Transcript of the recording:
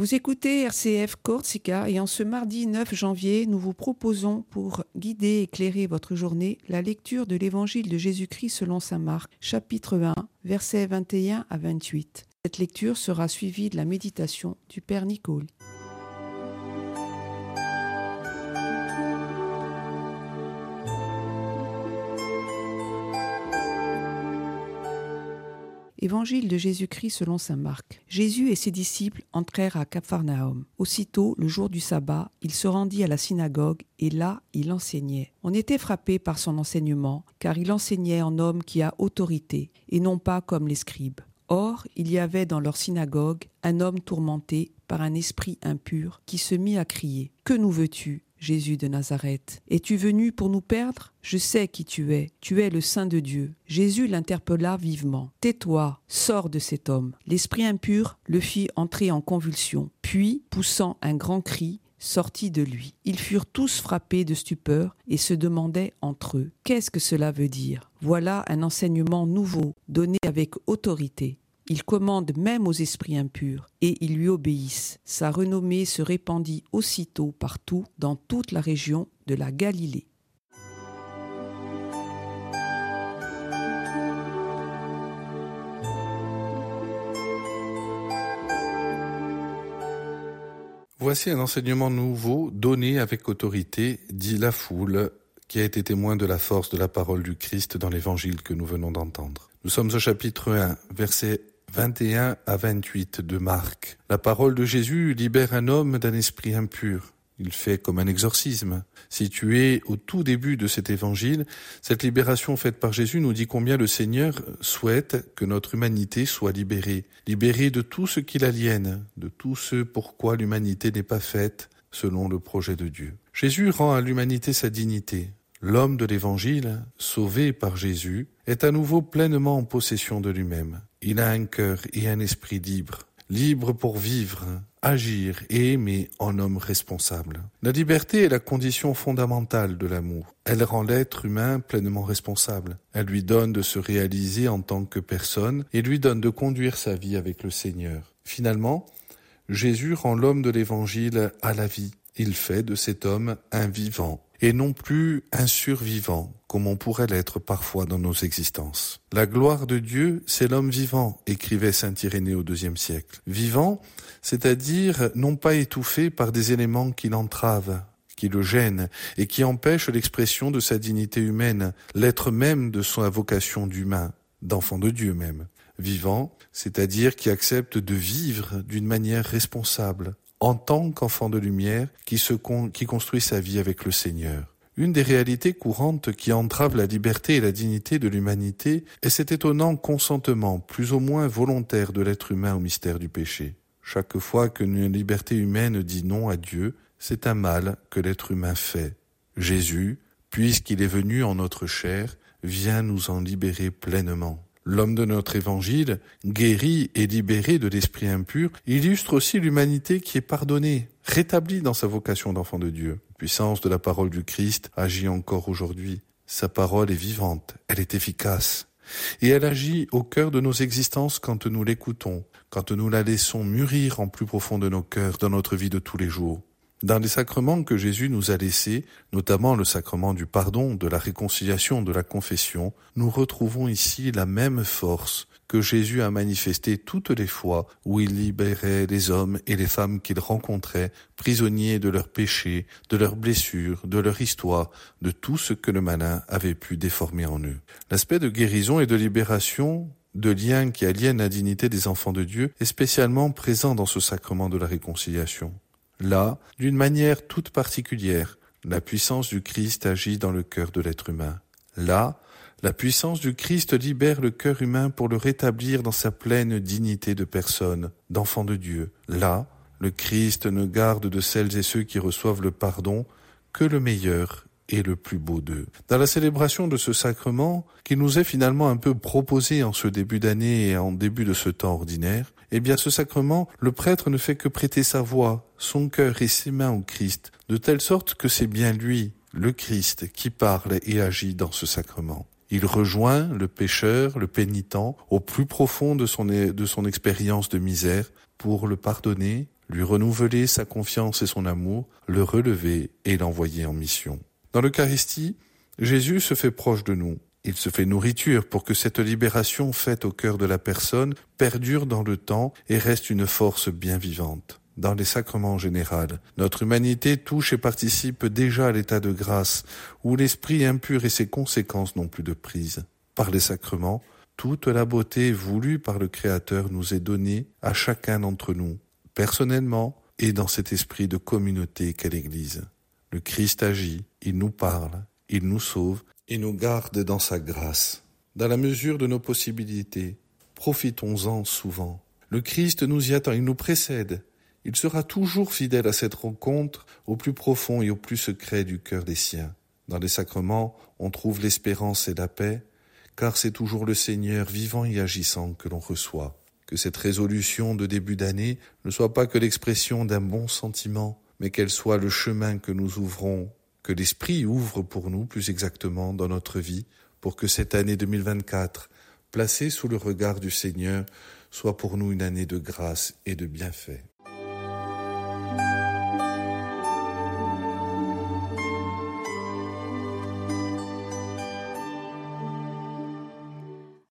Vous écoutez RCF Corsica et en ce mardi 9 janvier, nous vous proposons pour guider et éclairer votre journée la lecture de l'évangile de Jésus-Christ selon saint Marc, chapitre 1, versets 21 à 28. Cette lecture sera suivie de la méditation du Père Nicole. Évangile de Jésus-Christ selon saint Marc. Jésus et ses disciples entrèrent à Capharnaüm. Aussitôt, le jour du sabbat, il se rendit à la synagogue et là, il enseignait. On était frappé par son enseignement, car il enseignait en homme qui a autorité, et non pas comme les scribes. Or, il y avait dans leur synagogue un homme tourmenté par un esprit impur qui se mit à crier Que nous veux-tu? Jésus de Nazareth. Es-tu venu pour nous perdre? Je sais qui tu es, tu es le Saint de Dieu. Jésus l'interpella vivement. Tais-toi, sors de cet homme. L'esprit impur le fit entrer en convulsion, puis, poussant un grand cri, sortit de lui. Ils furent tous frappés de stupeur et se demandaient entre eux Qu'est-ce que cela veut dire? Voilà un enseignement nouveau, donné avec autorité. Il commande même aux esprits impurs, et ils lui obéissent. Sa renommée se répandit aussitôt partout dans toute la région de la Galilée. Voici un enseignement nouveau donné avec autorité, dit la foule, qui a été témoin de la force de la parole du Christ dans l'évangile que nous venons d'entendre. Nous sommes au chapitre 1, verset 21 à 28 de Marc. La parole de Jésus libère un homme d'un esprit impur. Il fait comme un exorcisme. Situé au tout début de cet évangile, cette libération faite par Jésus nous dit combien le Seigneur souhaite que notre humanité soit libérée, libérée de tout ce qui l'aliène, de tout ce pourquoi l'humanité n'est pas faite selon le projet de Dieu. Jésus rend à l'humanité sa dignité. L'homme de l'Évangile, sauvé par Jésus, est à nouveau pleinement en possession de lui-même. Il a un cœur et un esprit libre, libre pour vivre, agir et aimer en homme responsable. La liberté est la condition fondamentale de l'amour. Elle rend l'être humain pleinement responsable. Elle lui donne de se réaliser en tant que personne et lui donne de conduire sa vie avec le Seigneur. Finalement, Jésus rend l'homme de l'Évangile à la vie. Il fait de cet homme un vivant et non plus un survivant, comme on pourrait l'être parfois dans nos existences. La gloire de Dieu, c'est l'homme vivant, écrivait saint Irénée au deuxième siècle. Vivant, c'est-à-dire non pas étouffé par des éléments qui l'entravent, qui le gênent et qui empêchent l'expression de sa dignité humaine, l'être même de sa vocation d'humain, d'enfant de Dieu même. Vivant, c'est-à-dire qui accepte de vivre d'une manière responsable, en tant qu'enfant de lumière qui, construit sa vie avec le Seigneur. Une des réalités courantes qui entrave la liberté et la dignité de l'humanité est cet étonnant consentement plus ou moins volontaire de l'être humain au mystère du péché. Chaque fois qu'une liberté humaine dit non à Dieu, c'est un mal que l'être humain fait. Jésus, puisqu'il est venu en notre chair, vient nous en libérer pleinement. L'homme de notre évangile, guéri et libéré de l'esprit impur, illustre aussi l'humanité qui est pardonnée, rétablie dans sa vocation d'enfant de Dieu. La puissance de la parole du Christ agit encore aujourd'hui. Sa parole est vivante, elle est efficace. Et elle agit au cœur de nos existences quand nous l'écoutons, quand nous la laissons mûrir en plus profond de nos cœurs dans notre vie de tous les jours. Dans les sacrements que Jésus nous a laissés, notamment le sacrement du pardon, de la réconciliation, de la confession, nous retrouvons ici la même force que Jésus a manifestée toutes les fois où il libérait les hommes et les femmes qu'il rencontrait, prisonniers de leurs péchés, de leurs blessures, de leur histoire, de tout ce que le malin avait pu déformer en eux. L'aspect de guérison et de libération de lien qui aliène la dignité des enfants de Dieu est spécialement présent dans ce sacrement de la réconciliation. Là, d'une manière toute particulière, la puissance du Christ agit dans le cœur de l'être humain. Là, la puissance du Christ libère le cœur humain pour le rétablir dans sa pleine dignité de personne, d'enfant de Dieu. Là, le Christ ne garde de celles et ceux qui reçoivent le pardon que le meilleur et le plus beau d'eux. Dans la célébration de ce sacrement, qui nous est finalement un peu proposé en ce début d'année et en début de ce temps ordinaire, eh bien ce sacrement, le prêtre ne fait que prêter sa voix, son cœur et ses mains au Christ, de telle sorte que c'est bien lui, le Christ, qui parle et agit dans ce sacrement. Il rejoint le pécheur, le pénitent, au plus profond de son, de son expérience de misère, pour le pardonner, lui renouveler sa confiance et son amour, le relever et l'envoyer en mission. Dans l'Eucharistie, Jésus se fait proche de nous. Il se fait nourriture pour que cette libération faite au cœur de la personne perdure dans le temps et reste une force bien vivante. Dans les sacrements en général, notre humanité touche et participe déjà à l'état de grâce, où l'esprit impur et ses conséquences n'ont plus de prise. Par les sacrements, toute la beauté voulue par le Créateur nous est donnée à chacun d'entre nous, personnellement et dans cet esprit de communauté qu'est l'Église. Le Christ agit, il nous parle, il nous sauve et nous garde dans sa grâce. Dans la mesure de nos possibilités, profitons-en souvent. Le Christ nous y attend, il nous précède. Il sera toujours fidèle à cette rencontre au plus profond et au plus secret du cœur des siens. Dans les sacrements, on trouve l'espérance et la paix, car c'est toujours le Seigneur vivant et agissant que l'on reçoit. Que cette résolution de début d'année ne soit pas que l'expression d'un bon sentiment, mais qu'elle soit le chemin que nous ouvrons que l'Esprit ouvre pour nous plus exactement dans notre vie, pour que cette année 2024, placée sous le regard du Seigneur, soit pour nous une année de grâce et de bienfait.